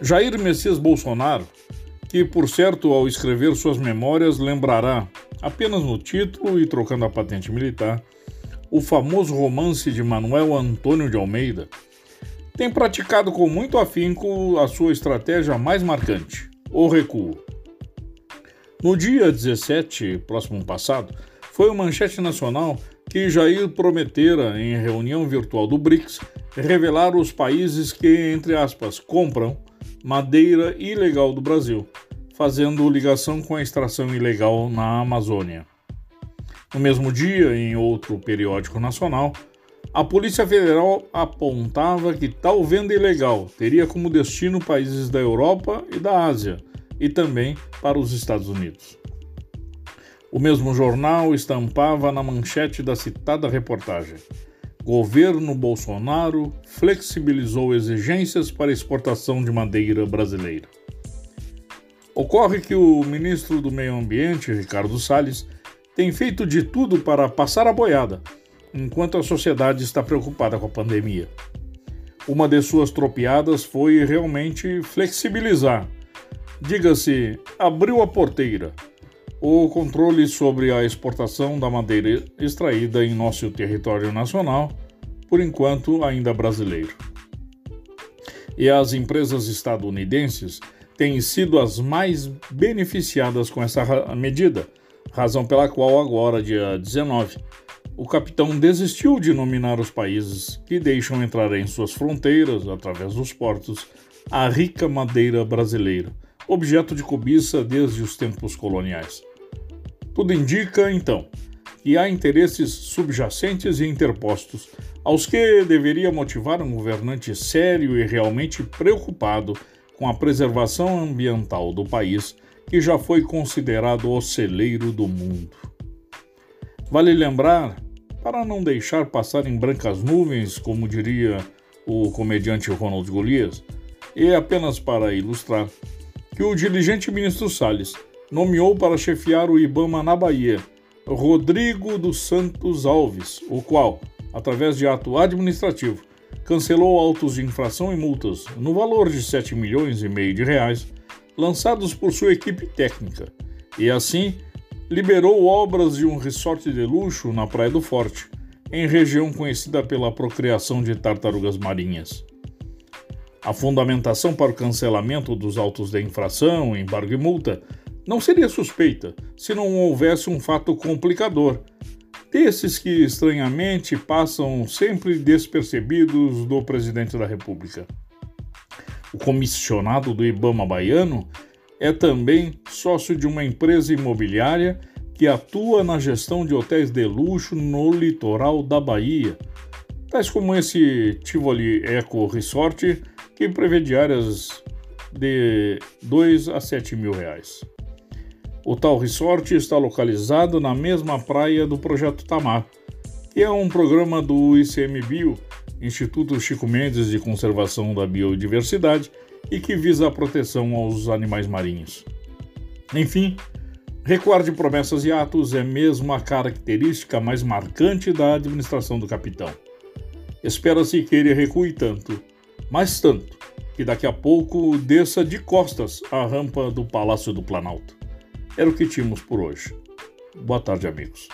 Jair Messias Bolsonaro, que por certo ao escrever suas memórias lembrará, apenas no título e trocando a patente militar, o famoso romance de Manuel Antônio de Almeida, tem praticado com muito afinco a sua estratégia mais marcante, o recuo. No dia 17, próximo passado, foi o manchete nacional que Jair prometera, em reunião virtual do BRICS, revelar os países que, entre aspas, compram madeira ilegal do Brasil, fazendo ligação com a extração ilegal na Amazônia. No mesmo dia, em outro periódico nacional, a Polícia Federal apontava que tal venda ilegal teria como destino países da Europa e da Ásia e também para os Estados Unidos. O mesmo jornal estampava na manchete da citada reportagem: Governo Bolsonaro flexibilizou exigências para exportação de madeira brasileira. Ocorre que o ministro do Meio Ambiente, Ricardo Salles, tem feito de tudo para passar a boiada enquanto a sociedade está preocupada com a pandemia. Uma de suas tropiadas foi realmente flexibilizar, diga-se, abriu a porteira, o controle sobre a exportação da madeira extraída em nosso território nacional, por enquanto ainda brasileiro. E as empresas estadunidenses têm sido as mais beneficiadas com essa medida, razão pela qual agora, dia 19, o capitão desistiu de nominar os países que deixam entrar em suas fronteiras, através dos portos, a rica madeira brasileira, objeto de cobiça desde os tempos coloniais. Tudo indica, então, que há interesses subjacentes e interpostos aos que deveria motivar um governante sério e realmente preocupado com a preservação ambiental do país, que já foi considerado o celeiro do mundo. Vale lembrar para não deixar passar em brancas nuvens, como diria o comediante Ronald Golias, e apenas para ilustrar, que o diligente ministro Salles nomeou para chefiar o IBAMA na Bahia Rodrigo dos Santos Alves, o qual, através de ato administrativo, cancelou autos de infração e multas no valor de 7 milhões e meio de reais lançados por sua equipe técnica, e assim liberou obras de um resort de luxo na Praia do Forte, em região conhecida pela procriação de tartarugas marinhas. A fundamentação para o cancelamento dos autos de infração, embargo e multa não seria suspeita se não houvesse um fato complicador, desses que estranhamente passam sempre despercebidos do presidente da República. O comissionado do Ibama baiano é também sócio de uma empresa imobiliária que atua na gestão de hotéis de luxo no litoral da Bahia, tais como esse Tivoli Eco Resort, que prevê diárias de 2 a 7 mil reais. O tal resort está localizado na mesma praia do Projeto Tamar, que é um programa do ICMBio, Instituto Chico Mendes de Conservação da Biodiversidade, e que visa a proteção aos animais marinhos. Enfim, recuar de promessas e atos é mesmo a característica mais marcante da administração do capitão. Espera-se que ele recue tanto, mas tanto, que daqui a pouco desça de costas a rampa do Palácio do Planalto. Era o que tínhamos por hoje. Boa tarde, amigos.